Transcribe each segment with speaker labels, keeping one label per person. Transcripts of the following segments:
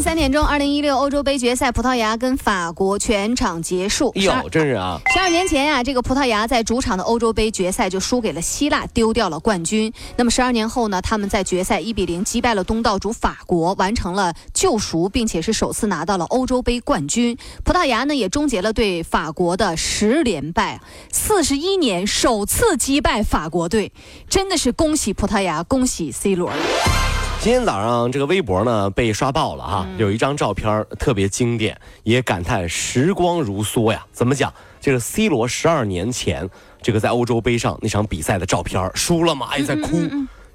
Speaker 1: 三点钟，二零一六欧洲杯决赛，葡萄牙跟法国全场结束。
Speaker 2: 哎呦，真是啊！
Speaker 1: 十二年前呀、这个葡萄牙在主场的欧洲杯决赛就输给了希腊，丢掉了冠军。那么十二年后呢，他们在决赛一比零击败了东道主法国，完成了救赎，并且是首次拿到了欧洲杯冠军。葡萄牙呢也终结了对法国的十连败，四十一年首次击败法国队，真的是恭喜葡萄牙，恭喜 C 罗了。
Speaker 2: 今天早上这个微博呢被刷爆了哈，有一张照片特别经典，也感叹时光如梭呀。怎么讲？这个 C 罗十二年前这个在欧洲杯上那场比赛的照片，输了嘛也在哭。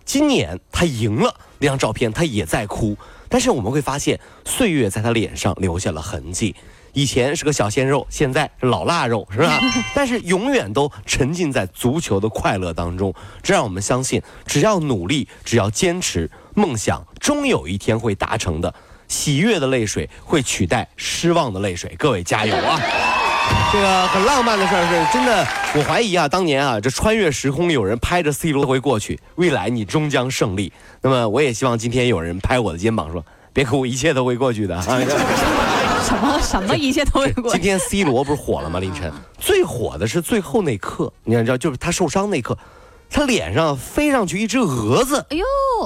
Speaker 2: 今年他赢了，那张照片他也在哭。但是我们会发现，岁月在他脸上留下了痕迹。以前是个小鲜肉，现在是老腊肉，是吧？但是永远都沉浸在足球的快乐当中，这让我们相信，只要努力，只要坚持，梦想终有一天会达成的。喜悦的泪水会取代失望的泪水，各位加油啊！这个很浪漫的事儿是真的，我怀疑啊，当年啊，这穿越时空有人拍着 C 罗回过去，未来你终将胜利。那么我也希望今天有人拍我的肩膀说：“别哭，一切都会过去的。”啊。
Speaker 1: 什么什么一切都会过
Speaker 2: 今。天 C 罗不是火了吗？凌晨最火的是最后那刻，你知道，就是他受伤那刻，他脸上飞上去一只蛾子，
Speaker 1: 哎呦，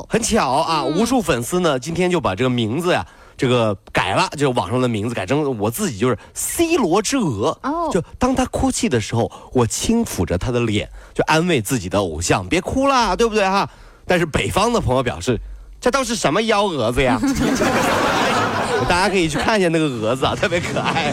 Speaker 2: 很巧啊！无数粉丝呢，今天就把这个名字呀，这个改了，就网上的名字改成我自己就是 C 罗之蛾。
Speaker 1: 哦
Speaker 2: 就当他哭泣的时候，我轻抚着他的脸，就安慰自己的偶像，别哭啦，对不对哈？但是北方的朋友表示，这都是什么幺蛾子呀？大家可以去看一下那个蛾子啊，特别可爱。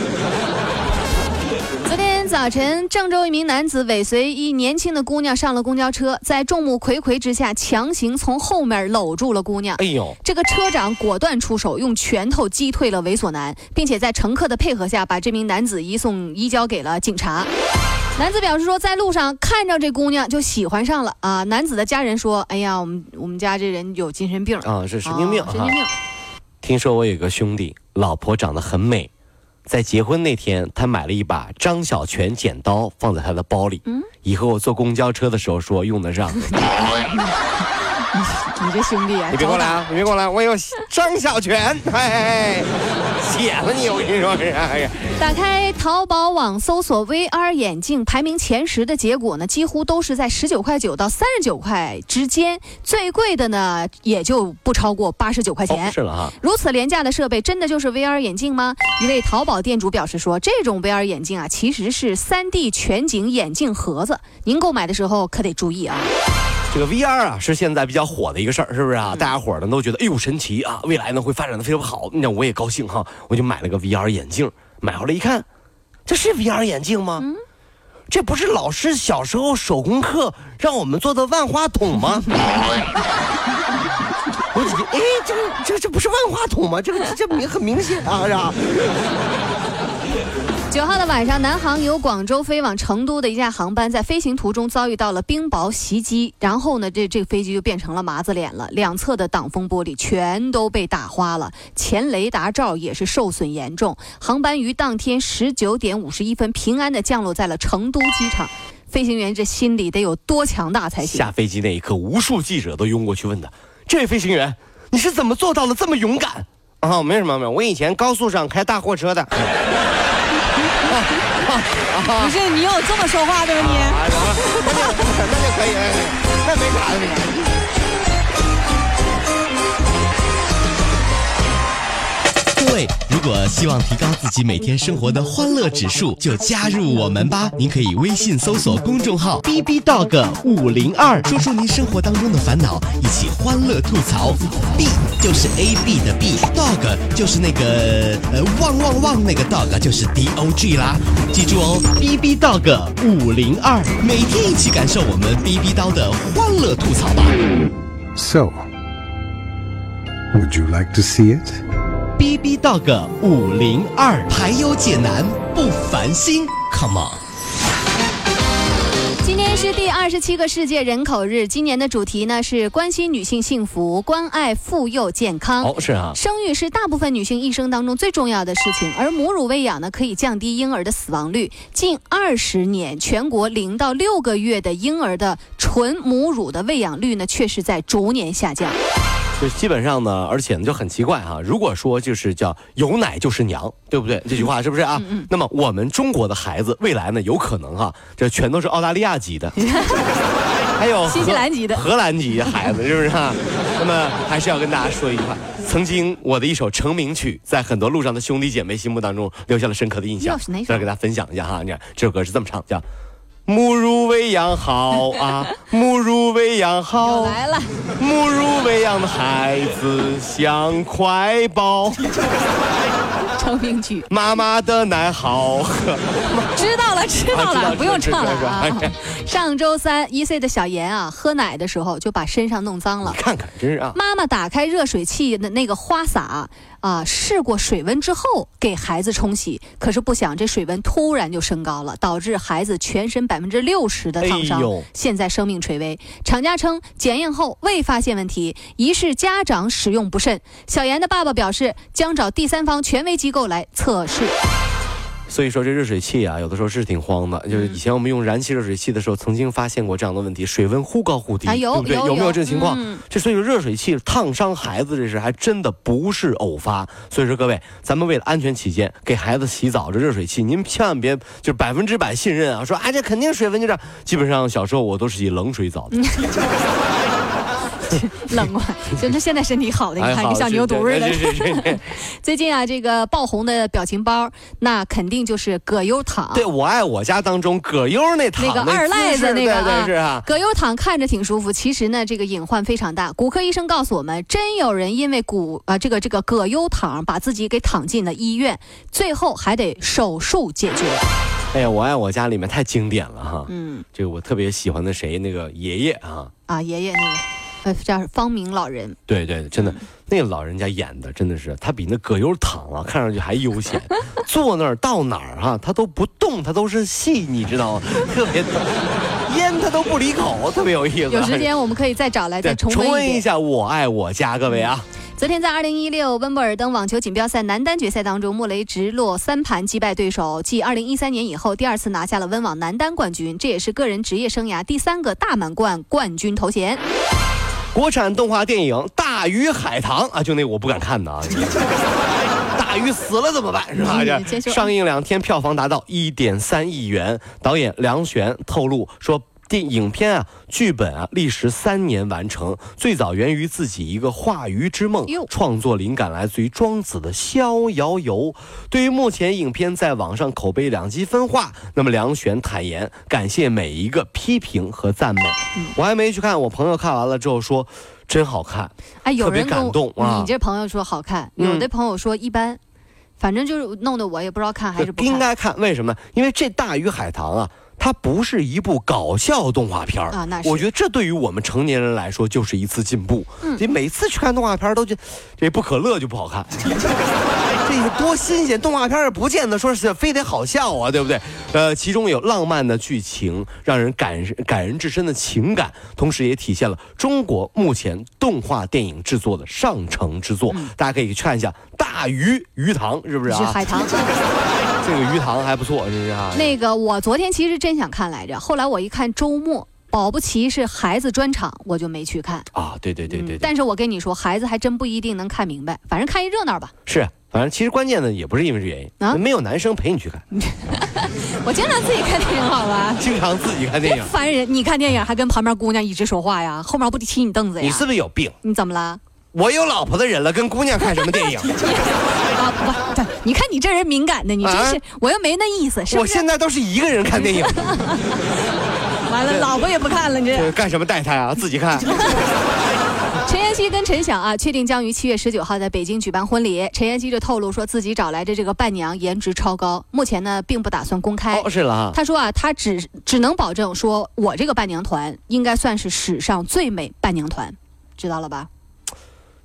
Speaker 1: 昨天早晨，郑州一名男子尾随一年轻的姑娘上了公交车，在众目睽睽之下强行从后面搂住了姑娘。
Speaker 2: 哎呦，
Speaker 1: 这个车长果断出手，用拳头击退了猥琐男，并且在乘客的配合下，把这名男子移送移交给了警察。男子表示说，在路上看着这姑娘就喜欢上了啊。男子的家人说：“哎呀，我们我们家这人有精神病
Speaker 2: 啊是神经病
Speaker 1: 神经病。
Speaker 2: 听说我有个兄弟，老婆长得很美，在结婚那天，他买了一把张小泉剪刀放在他的包里。
Speaker 1: 嗯
Speaker 2: 以后我坐公交车的时候说用得上。
Speaker 1: 你这兄弟啊，
Speaker 2: 你别过来啊！你别过来，我有张小泉，哎，写了你，我跟你说是，哎呀，
Speaker 1: 打开淘宝网搜索 VR 眼镜，排名前十的结果呢，几乎都是在十九块九到三十九块之间，最贵的呢也就不超过八十九块钱。
Speaker 2: 哦是了哈。
Speaker 1: 如此廉价的设备，真的就是 VR 眼镜吗？一位淘宝店主表示说，这种 VR 眼镜啊，其实是 3D 全景眼镜盒子，您购买的时候可得注意啊。
Speaker 2: 这个 VR 啊，是现在比较火的一个事儿，是不是啊？大家伙儿呢都觉得，哎呦神奇啊，未来呢会发展的非常好。那我也高兴哈，我就买了个 VR 眼镜，买回来一看，这是 VR 眼镜吗？这不是老师小时候手工课让我们做的万花筒吗？我哎，这个这这不是万花筒吗？这个这明很明显啊，是吧？
Speaker 1: 九号的晚上，南航由广州飞往成都的一架航班在飞行途中遭遇到了冰雹袭击，然后呢，这这个飞机就变成了麻子脸了，两侧的挡风玻璃全都被打花了，前雷达罩也是受损严重。航班于当天十九点五十一分平安的降落在了成都机场，飞行员这心里得有多强大才行？
Speaker 2: 下飞机那一刻，无数记者都拥过去问他：“这位飞行员，你是怎么做到了这么勇敢？”啊，没什么没有，我以前高速上开大货车的。
Speaker 1: 不是你有这么说话的吗你？
Speaker 2: 那就那就可以，哎那没啥的，没啥。
Speaker 3: 各位，如果希望提高自己每天生活的欢乐指数，就加入我们吧！您可以微信搜索公众号 “B B Dog 五零二”，说出您生活当中的烦恼，一起欢乐吐槽。B 就是 A B 的 B，Dog 就是那个呃旺旺旺那个 Dog 就是 D O G 啦，记住哦，B B Dog 五零二，每天一起感受我们 B B 刀的欢乐吐槽吧。
Speaker 4: So, would you like to see it?
Speaker 3: B B Dog 五零二，排忧解难不烦心，Come on。
Speaker 1: 今天是第二十七个世界人口日，今年的主题呢是关心女性幸福，关爱妇幼健康。
Speaker 2: 哦，是啊，
Speaker 1: 生育是大部分女性一生当中最重要的事情，而母乳喂养呢，可以降低婴儿的死亡率。近二十年，全国零到六个月的婴儿的纯母乳的喂养率呢，却是在逐年下降。
Speaker 2: 就基本上呢，而且呢就很奇怪哈、如果说就是叫有奶就是娘，对不对？这句话是不是啊？那么我们中国的孩子未来呢，有可能哈、这全都是澳大利亚籍的，还有
Speaker 1: 新西兰籍的
Speaker 2: 荷兰籍的孩子，是不是啊？那么还是要跟大家说一句话：曾经我的一首成名曲，在很多路上的兄弟姐妹心目当中留下了深刻的印象
Speaker 1: 哟是哪首。
Speaker 2: 再给大家分享一下哈，你看这首歌是这么唱，叫。母乳喂养好啊，母乳喂养好
Speaker 1: 又，来了，
Speaker 2: 母乳喂养的孩子像块宝，
Speaker 1: 成名曲，
Speaker 2: 妈妈的奶好 喝。
Speaker 1: 知道了，知道了，不用唱了啊。上周三，一岁的小妍啊，喝奶的时候就把身上弄脏了。
Speaker 2: 看看，真是啊，
Speaker 1: 妈妈打开热水器的那个花洒啊，试过水温之后给孩子冲洗，可是不想这水温突然就升高了，导致孩子全身百分之六十的烫伤
Speaker 2: 哎，
Speaker 1: 现在生命垂危。厂家称检验后未发现问题，疑是家长使用不慎。小妍的爸爸表示将找第三方权威机构来测试。
Speaker 2: 所以说这热水器啊，有的时候是挺慌的。就是
Speaker 1: 嗯
Speaker 2: 以前我们用燃气热水器的时候，曾经发现过这样的问题，水温忽高忽低，
Speaker 1: 啊有
Speaker 2: 对不对？
Speaker 1: 有
Speaker 2: 有没有
Speaker 1: 有
Speaker 2: 这个情况？
Speaker 1: 嗯
Speaker 2: 这所以说热水器烫伤孩子这事还真的不是偶发。所以说各位，咱们为了安全起见，给孩子洗澡这热水器，您千万别就是百分之百信任啊，说哎这肯定水温就这样。基本上小时候我都是以冷水澡的。
Speaker 1: 冷啊！就他现在身体好的，你看跟小牛犊似的。最近啊，这个爆红的表情包，那肯定就是葛优躺。
Speaker 2: 对，我爱我家当中葛优那躺
Speaker 1: 那个二赖子那个啊。葛优躺看着挺舒服，其实呢，这个隐患非常大。骨科医生告诉我们，真有人因为骨啊、这个这个葛优躺把自己给躺进了医院，最后还得手术解决。
Speaker 2: 哎呀，我爱我家里面太经典了哈。
Speaker 1: 嗯
Speaker 2: 这个我特别喜欢的谁，那个爷爷啊，
Speaker 1: 啊，爷爷那个，呃，叫方明老人，
Speaker 2: 对对，真的，那个老人家演的真的是，他比那葛优躺啊，看上去还悠闲，坐那儿到哪儿哈、他都不动，他都是戏，你知道吗？特别逗，烟他都不离口，特别有意思。
Speaker 1: 有时间我们可以再找来再重温一。
Speaker 2: 重温一下《我爱我家》，各位啊。
Speaker 1: 昨天在二零一六温布尔登网球锦标赛男单决赛当中，穆雷直落三盘击败对手，继二零一三年以后第二次拿下了温网男单冠军，这也是个人职业生涯第三个大满贯冠军头衔。
Speaker 2: 国产动画电影《大鱼海棠》啊，就那个我不敢看的啊。大鱼死了怎么办？是吧？上映两天，票房达到一点三亿元。导演梁璇透露说。电影片啊，剧本啊，历时三年完成，最早源于自己一个化鱼之梦，创作灵感来自于庄子的《逍遥游》。对于目前影片在网上口碑两极分化，那么梁璇坦言感谢每一个批评和赞美。我还没去看，我朋友看完了之后说，真好看。
Speaker 1: 哎，有
Speaker 2: 特别
Speaker 1: 人
Speaker 2: 感动啊
Speaker 1: 你这朋友说好看，
Speaker 2: 嗯
Speaker 1: 有的朋友说一般，反正就是弄得我也不知道看还是不看。
Speaker 2: 应该看，为什么？因为这《大鱼海棠》啊。它不是一部搞笑动画片儿
Speaker 1: 啊那是
Speaker 2: 我觉得这对于我们成年人来说就是一次进步。
Speaker 1: 嗯
Speaker 2: 你每次去看动画片儿都觉得这不可乐就不好看，这多新鲜！动画片不见得说是非得好笑啊，对不对？呃，其中有浪漫的剧情，让人感人感人至深的情感，同时也体现了中国目前动画电影制作的上乘之作。大家可以去看一下《大鱼鱼塘》，是不是啊？
Speaker 1: 是海棠。
Speaker 2: 这个鱼塘还不错，这是啊。
Speaker 1: 那个我昨天其实真想看来着，后来我一看周末，保不齐是孩子专场，我就没去看。
Speaker 2: 啊，对对对对对，
Speaker 1: 嗯但是我跟你说，孩子还真不一定能看明白，反正看一热闹吧。
Speaker 2: 是，反正其实关键的也不是因为这原因，
Speaker 1: 啊
Speaker 2: 没有男生陪你去看，
Speaker 1: 我经常自己看电影，好吧？
Speaker 2: 经常自己看电影，
Speaker 1: 烦人！你看电影还跟旁边姑娘一直说话呀，后面不得踢你凳子呀？
Speaker 2: 你是不是有病？
Speaker 1: 你怎么了？
Speaker 2: 我有老婆的人了，跟姑娘看什么电影？
Speaker 1: 啊不，对，你看你这人敏感的，你真是，
Speaker 2: 啊
Speaker 1: 我又没那意思？
Speaker 2: 我现在都是一个人看电影，
Speaker 1: 完了，老婆也不看了，你这。
Speaker 2: 干什么带他啊？自己看。
Speaker 1: 陈妍希跟陈晓啊，确定将于七月十九号在北京举办婚礼。陈妍希就透露说自己找来的这个伴娘颜值超高，目前呢并不打算公开。
Speaker 2: 哦，是了哈。
Speaker 1: 他说啊，他只只能保证说，我这个伴娘团应该算是史上最美伴娘团，知道了吧？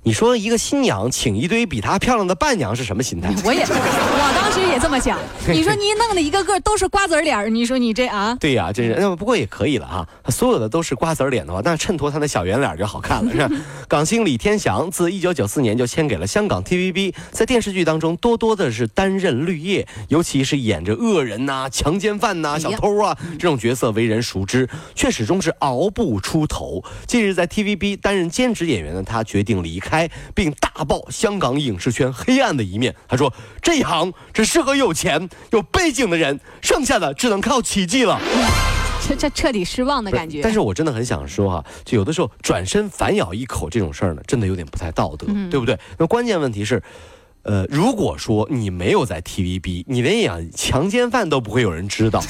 Speaker 2: 你说一个新娘请一堆比她漂亮的伴娘是什么心态？
Speaker 1: 我也，我当时也这么想。你说你弄的一个个都是瓜子脸儿，你说你这啊？
Speaker 2: 对呀，这是。那不过也可以了哈。所有的都是瓜子脸的话，那衬托她的小圆脸就好看了，是吧？港星李天祥自一九九四年就签给了香港 TVB，在电视剧当中多多的是担任绿叶，尤其是演着恶人呐、强奸犯呐、小偷啊这种角色为人熟知，却始终是熬不出头。近日在 TVB 担任兼职演员的他决定离开，并大爆香港影视圈黑暗的一面。他说：“这一行只适合有钱、有背景的人，剩下的只能靠奇迹了。”
Speaker 1: 这这彻底失望的感觉。
Speaker 2: 但是我真的很想说哈，就有的时候转身反咬一口这种事儿呢，真的有点不太道德，对不对？那关键问题是，呃，如果说你没有在 TVB，你连演强奸犯都不会有人知道。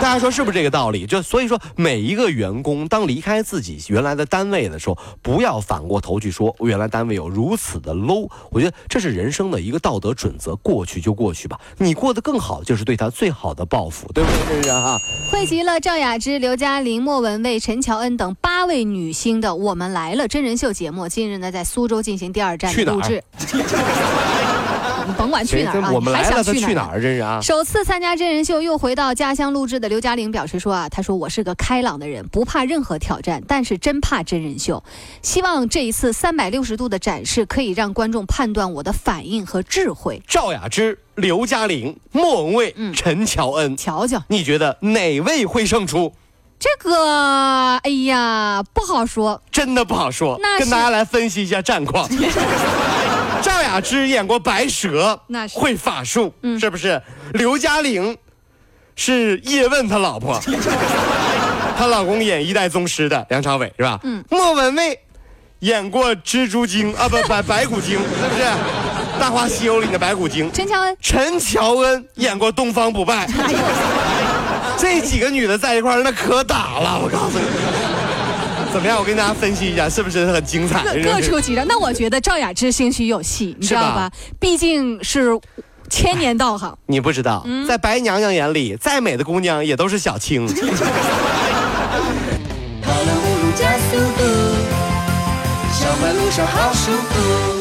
Speaker 2: 大家说是不是这个道理？就所以说，每一个员工当离开自己原来的单位的时候，不要反过头去说原来单位有如此的 low。我觉得这是人生的一个道德准则，过去就过去吧。你过得更好，就是对他最好的报复，对不对？这是哈。
Speaker 1: 汇集了赵雅芝、刘嘉玲、莫文蔚、陈乔恩等八位女星的《我们来了》真人秀节目，近日呢在苏州进行第二站的录制。你甭管去哪儿啊，
Speaker 2: 我们来了，他
Speaker 1: 去
Speaker 2: 哪儿？真是啊！
Speaker 1: 首次参加真人秀，又回到家乡录制的刘嘉玲表示说啊，她说我是个开朗的人，不怕任何挑战，但是真怕真人秀。希望这一次三百六十度的展示，可以让观众判断我的反应和智慧。
Speaker 2: 赵雅芝、刘嘉玲、莫文蔚、陈乔恩，
Speaker 1: 瞧瞧，
Speaker 2: 你觉得哪位会胜出？
Speaker 1: 这个，哎呀，不好说，
Speaker 2: 真的不好说。那跟大家来分析一下战况。赵雅芝演过白蛇，
Speaker 1: 那是
Speaker 2: 会法术，是不是？刘嘉玲是叶问他老婆，她老公演一代宗师的梁朝伟是吧？嗯。莫文蔚演过蜘蛛精啊，不白白骨精，是不是？《大话西游》里的白骨精。
Speaker 1: 陈乔恩，
Speaker 2: 陈乔恩演过东方不败。这几个女的在一块儿那可打了，我告诉你。怎么样？我跟大家分析一下，是不是很精彩？
Speaker 1: 各出奇招。那我觉得赵雅芝兴许有戏，你知道吧？毕竟是千年道行。
Speaker 2: 你不知道，在白娘娘眼里，再美的姑娘也都是小青。路加速度，上班路上好舒服。